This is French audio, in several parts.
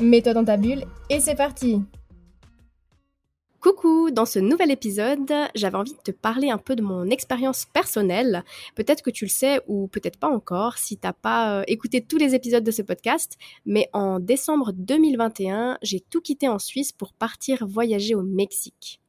Mets-toi dans ta bulle et c'est parti Coucou, dans ce nouvel épisode, j'avais envie de te parler un peu de mon expérience personnelle. Peut-être que tu le sais ou peut-être pas encore si t'as pas euh, écouté tous les épisodes de ce podcast, mais en décembre 2021, j'ai tout quitté en Suisse pour partir voyager au Mexique.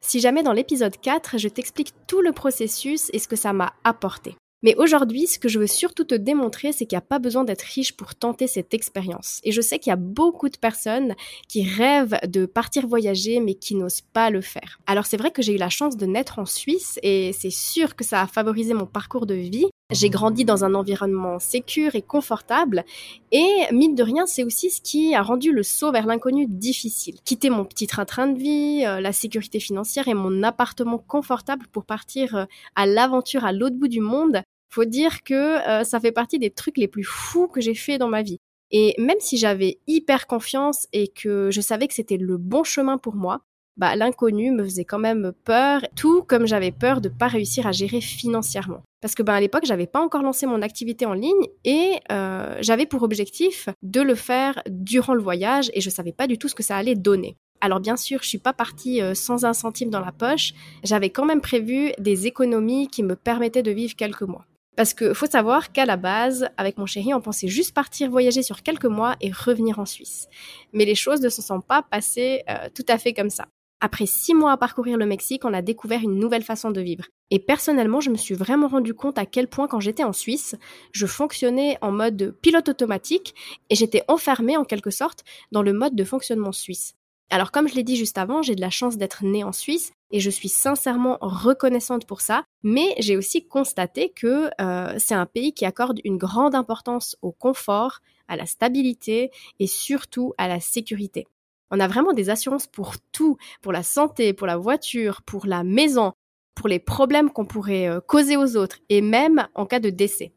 Si jamais dans l'épisode 4, je t'explique tout le processus et ce que ça m'a apporté. Mais aujourd'hui, ce que je veux surtout te démontrer, c'est qu'il n'y a pas besoin d'être riche pour tenter cette expérience. Et je sais qu'il y a beaucoup de personnes qui rêvent de partir voyager, mais qui n'osent pas le faire. Alors c'est vrai que j'ai eu la chance de naître en Suisse, et c'est sûr que ça a favorisé mon parcours de vie. J'ai grandi dans un environnement sécur et confortable, et mine de rien, c'est aussi ce qui a rendu le saut vers l'inconnu difficile. Quitter mon petit train-train de vie, euh, la sécurité financière et mon appartement confortable pour partir euh, à l'aventure à l'autre bout du monde, faut dire que euh, ça fait partie des trucs les plus fous que j'ai fait dans ma vie. Et même si j'avais hyper confiance et que je savais que c'était le bon chemin pour moi, bah, l'inconnu me faisait quand même peur, tout comme j'avais peur de pas réussir à gérer financièrement. Parce que ben à l'époque, j'avais pas encore lancé mon activité en ligne et euh, j'avais pour objectif de le faire durant le voyage et je savais pas du tout ce que ça allait donner. Alors bien sûr, je suis pas partie euh, sans un centime dans la poche. J'avais quand même prévu des économies qui me permettaient de vivre quelques mois. Parce que faut savoir qu'à la base, avec mon chéri, on pensait juste partir voyager sur quelques mois et revenir en Suisse. Mais les choses ne se sont pas passées euh, tout à fait comme ça. Après six mois à parcourir le Mexique, on a découvert une nouvelle façon de vivre. Et personnellement, je me suis vraiment rendu compte à quel point quand j'étais en Suisse, je fonctionnais en mode pilote automatique et j'étais enfermée en quelque sorte dans le mode de fonctionnement suisse. Alors comme je l'ai dit juste avant, j'ai de la chance d'être née en Suisse et je suis sincèrement reconnaissante pour ça, mais j'ai aussi constaté que euh, c'est un pays qui accorde une grande importance au confort, à la stabilité et surtout à la sécurité. On a vraiment des assurances pour tout, pour la santé, pour la voiture, pour la maison, pour les problèmes qu'on pourrait euh, causer aux autres et même en cas de décès.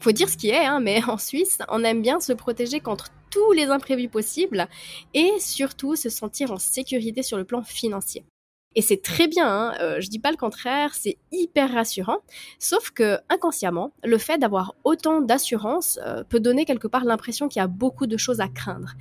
Faut dire ce qui est, hein, mais en Suisse, on aime bien se protéger contre tous les imprévus possibles et surtout se sentir en sécurité sur le plan financier. Et c'est très bien, hein, euh, je dis pas le contraire, c'est hyper rassurant. Sauf que inconsciemment, le fait d'avoir autant d'assurance euh, peut donner quelque part l'impression qu'il y a beaucoup de choses à craindre.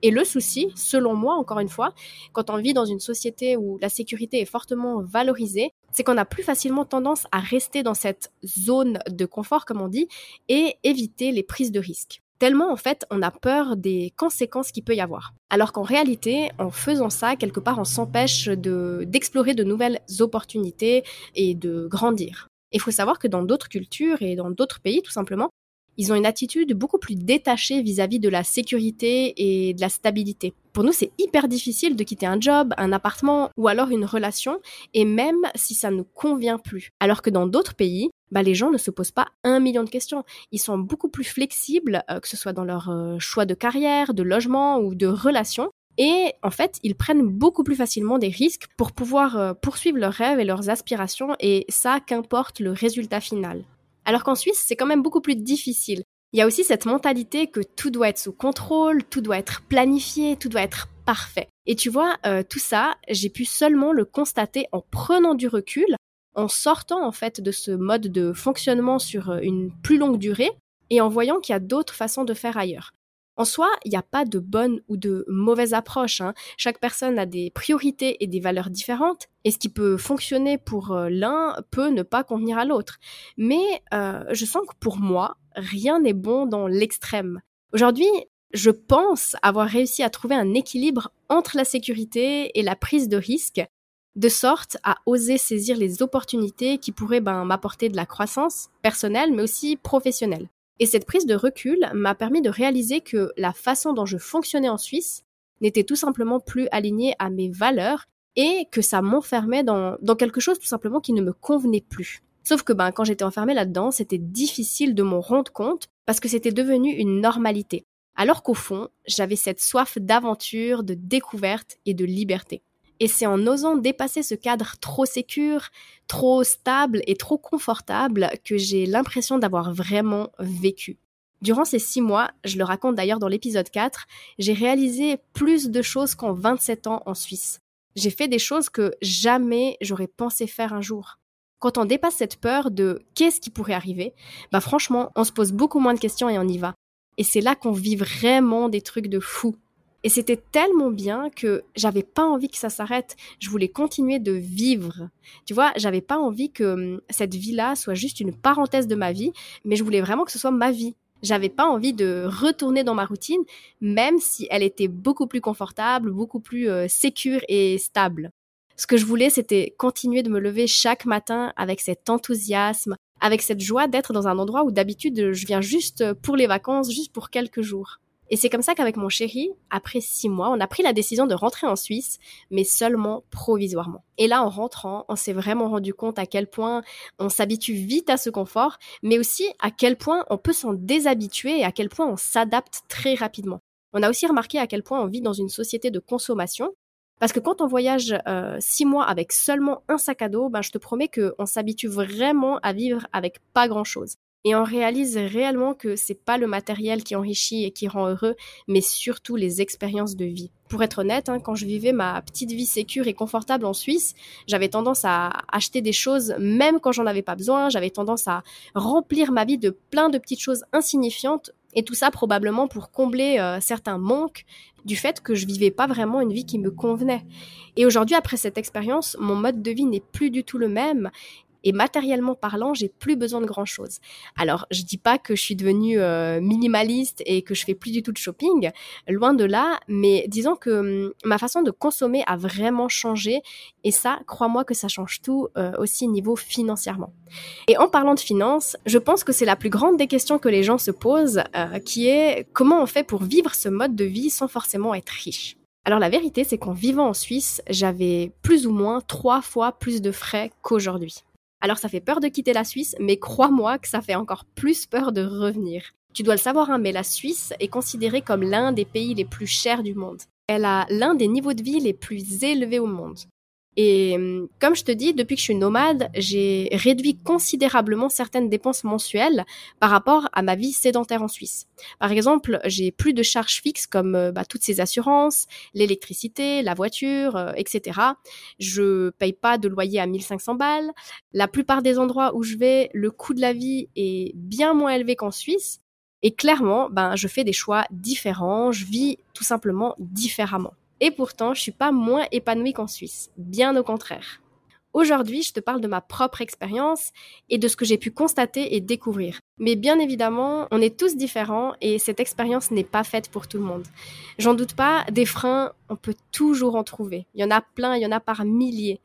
Et le souci, selon moi, encore une fois, quand on vit dans une société où la sécurité est fortement valorisée, c'est qu'on a plus facilement tendance à rester dans cette zone de confort, comme on dit, et éviter les prises de risques. Tellement en fait on a peur des conséquences qu'il peut y avoir. Alors qu'en réalité, en faisant ça, quelque part on s'empêche de, d'explorer de nouvelles opportunités et de grandir. Il faut savoir que dans d'autres cultures et dans d'autres pays tout simplement, ils ont une attitude beaucoup plus détachée vis-à-vis de la sécurité et de la stabilité. Pour nous, c'est hyper difficile de quitter un job, un appartement ou alors une relation, et même si ça ne nous convient plus. Alors que dans d'autres pays, bah, les gens ne se posent pas un million de questions. Ils sont beaucoup plus flexibles, euh, que ce soit dans leur euh, choix de carrière, de logement ou de relation. Et en fait, ils prennent beaucoup plus facilement des risques pour pouvoir euh, poursuivre leurs rêves et leurs aspirations, et ça, qu'importe le résultat final. Alors qu'en Suisse, c'est quand même beaucoup plus difficile. Il y a aussi cette mentalité que tout doit être sous contrôle, tout doit être planifié, tout doit être parfait. Et tu vois, tout ça, j'ai pu seulement le constater en prenant du recul en sortant en fait de ce mode de fonctionnement sur euh, une plus longue durée et en voyant qu'il y a d'autres façons de faire ailleurs. En soi, il n'y a pas de bonne ou de mauvaise approche. Hein. Chaque personne a des priorités et des valeurs différentes, et ce qui peut fonctionner pour euh, l'un peut ne pas convenir à l'autre. Mais euh, je sens que pour moi, rien n'est bon dans l'extrême. Aujourd'hui, je pense avoir réussi à trouver un équilibre entre la sécurité et la prise de risque, de sorte à oser saisir les opportunités qui pourraient ben, m'apporter de la croissance personnelle, mais aussi professionnelle. Et cette prise de recul m'a permis de réaliser que la façon dont je fonctionnais en Suisse n'était tout simplement plus alignée à mes valeurs et que ça m'enfermait dans, quelque chose tout simplement qui ne me convenait plus. Sauf que ben, quand j'étais enfermée là-dedans, c'était difficile de m'en rendre compte parce que c'était devenu une normalité. alors qu'au fond, j'avais cette soif d'aventure, de découverte et de liberté. Et c'est en osant dépasser ce cadre trop sécure, trop stable et trop confortable que j'ai l'impression d'avoir vraiment vécu. Durant ces six mois, je le raconte d'ailleurs dans l'épisode 4, j'ai réalisé plus de choses qu'en 27 ans en Suisse. J'ai fait des choses que jamais j'aurais pensé faire un jour. Quand on dépasse cette peur de qu'est-ce qui pourrait arriver, bah franchement, on se pose beaucoup moins de questions et on y va. Et c'est là qu'on vit vraiment des trucs de fou. Et c'était tellement bien que j'avais pas envie que ça s'arrête. Je voulais continuer de vivre. Tu vois, j'avais pas envie que hum, cette vie-là soit juste une parenthèse de ma vie, mais je voulais vraiment que ce soit ma vie. J'avais pas envie de retourner dans ma routine, même si elle était beaucoup plus confortable, beaucoup plus euh, sécure et stable. Ce que je voulais, c'était continuer de me lever chaque matin avec cet enthousiasme, avec cette joie d'être dans un endroit où d'habitude je viens juste pour les vacances, juste pour quelques jours. Et c'est comme ça qu'avec mon chéri, après six mois, on a pris la décision de rentrer en Suisse, mais seulement provisoirement. Et là, en rentrant, on s'est vraiment rendu compte à quel point on s'habitue vite à ce confort, mais aussi à quel point on peut s'en déshabituer et à quel point on s'adapte très rapidement. On a aussi remarqué à quel point on vit dans une société de consommation parce que quand on voyage euh, six mois avec seulement un sac à dos, ben, je te promets qu'on s'habitue vraiment à vivre avec pas grand-chose. Et on réalise réellement que c'est pas le matériel qui enrichit et qui rend heureux, mais surtout les expériences de vie. Pour être honnête, hein, quand je vivais ma petite vie sécure et confortable en Suisse, j'avais tendance à acheter des choses même quand j'en avais pas besoin. J'avais tendance à remplir ma vie de plein de petites choses insignifiantes et tout ça probablement pour combler euh, certains manques du fait que je vivais pas vraiment une vie qui me convenait. Et aujourd'hui, après cette expérience, mon mode de vie n'est plus du tout le même et matériellement parlant, j'ai plus besoin de grand chose. Alors, je dis pas que je suis devenue euh, minimaliste et que je fais plus du tout de shopping, loin de là, mais disons que hum, ma façon de consommer a vraiment changé et ça, crois-moi que ça change tout euh, aussi niveau financièrement. Et en parlant de finances, je pense que c'est la plus grande des questions que les gens se posent, euh, qui est comment on fait pour vivre ce mode de vie sans forcément être riche? Alors la vérité, c'est qu'en vivant en Suisse, j'avais plus ou moins trois fois plus de frais qu'aujourd'hui. Alors ça fait peur de quitter la Suisse, mais crois-moi que ça fait encore plus peur de revenir. Tu dois le savoir, hein, mais la Suisse est considérée comme l'un des pays les plus chers du monde. Elle a l'un des niveaux de vie les plus élevés au monde. Et hum, comme je te dis, depuis que je suis nomade, j'ai réduit considérablement certaines dépenses mensuelles par rapport à ma vie sédentaire en Suisse. Par exemple, j'ai plus de charges fixes comme euh, bah, toutes ces assurances, l'électricité, la voiture, euh, etc. Je paye pas de loyer à 1500 balles. La plupart des endroits où je vais, le coût de la vie est bien moins élevé qu'en Suisse. Et clairement, ben, je fais des choix différents, je vis tout simplement différemment. Et pourtant, je suis pas moins épanouie qu'en Suisse, bien au contraire. Aujourd'hui, je te parle de ma propre expérience et de ce que j'ai pu constater et découvrir. Mais bien évidemment, on est tous différents et cette expérience n'est pas faite pour tout le monde. J'en doute pas, des freins, on peut toujours en trouver. Il y en a plein, il y en a par milliers.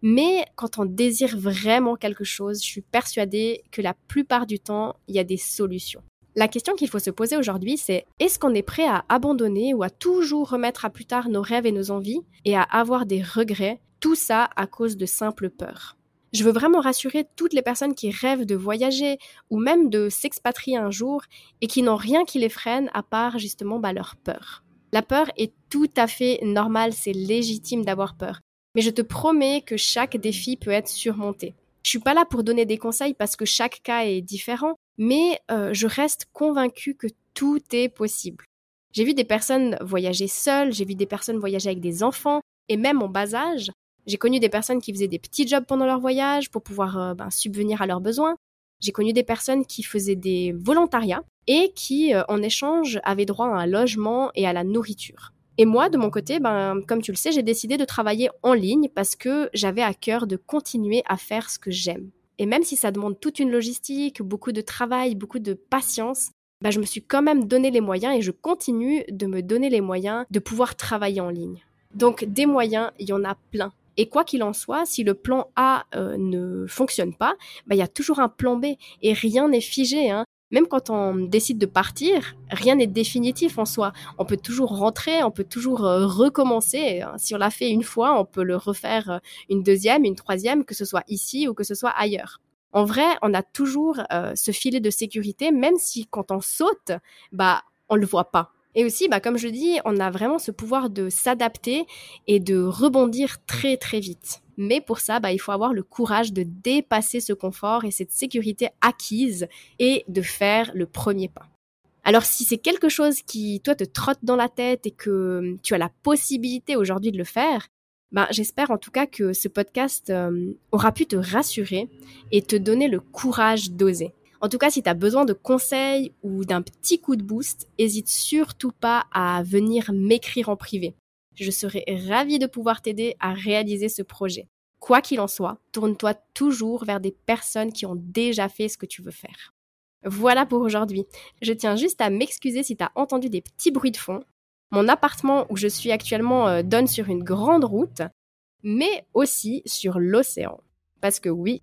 Mais quand on désire vraiment quelque chose, je suis persuadée que la plupart du temps, il y a des solutions. La question qu'il faut se poser aujourd'hui, c'est est-ce qu'on est prêt à abandonner ou à toujours remettre à plus tard nos rêves et nos envies et à avoir des regrets, tout ça à cause de simples peurs? Je veux vraiment rassurer toutes les personnes qui rêvent de voyager ou même de s'expatrier un jour et qui n'ont rien qui les freine à part justement bah, leur peur. La peur est tout à fait normale, c'est légitime d'avoir peur. Mais je te promets que chaque défi peut être surmonté. Je suis pas là pour donner des conseils parce que chaque cas est différent, mais euh, je reste convaincue que tout est possible. J'ai vu des personnes voyager seules, j'ai vu des personnes voyager avec des enfants, et même en bas âge, j'ai connu des personnes qui faisaient des petits jobs pendant leur voyage pour pouvoir euh, ben, subvenir à leurs besoins. J'ai connu des personnes qui faisaient des volontariats et qui, euh, en échange, avaient droit à un logement et à la nourriture. Et moi, de mon côté, ben, comme tu le sais, j'ai décidé de travailler en ligne parce que j'avais à cœur de continuer à faire ce que j'aime. Et même si ça demande toute une logistique, beaucoup de travail, beaucoup de patience, bah, je me suis quand même donné les moyens et je continue de me donner les moyens de pouvoir travailler en ligne. Donc des moyens, il y en a plein. Et quoi qu'il en soit, si le plan A euh, ne fonctionne pas, bah, il y a toujours un plan B et rien n'est figé. Hein même quand on décide de partir, rien n'est définitif en soi. On peut toujours rentrer, on peut toujours euh, recommencer. Si on l'a fait une fois, on peut le refaire euh, une deuxième, une troisième, que ce soit ici ou que ce soit ailleurs. En vrai, on a toujours euh, ce filet de sécurité, même si quand on saute, bah on le voit pas. Et aussi, bah, comme je dis, on a vraiment ce pouvoir de s'adapter et de rebondir très très vite. Mais pour ça, bah, il faut avoir le courage de dépasser ce confort et cette sécurité acquise et de faire le premier pas. Alors si c'est quelque chose qui, toi, te trotte dans la tête et que tu as la possibilité aujourd'hui de le faire, ben, j'espère en tout cas que ce podcast euh, aura pu te rassurer et te donner le courage d'oser. En tout cas, si tu as besoin de conseils ou d'un petit coup de boost, n'hésite surtout pas à venir m'écrire en privé. Je serai ravie de pouvoir t'aider à réaliser ce projet. Quoi qu'il en soit, tourne-toi toujours vers des personnes qui ont déjà fait ce que tu veux faire. Voilà pour aujourd'hui. Je tiens juste à m'excuser si tu as entendu des petits bruits de fond. Mon appartement où je suis actuellement euh, donne sur une grande route, mais aussi sur l'océan. Parce que oui,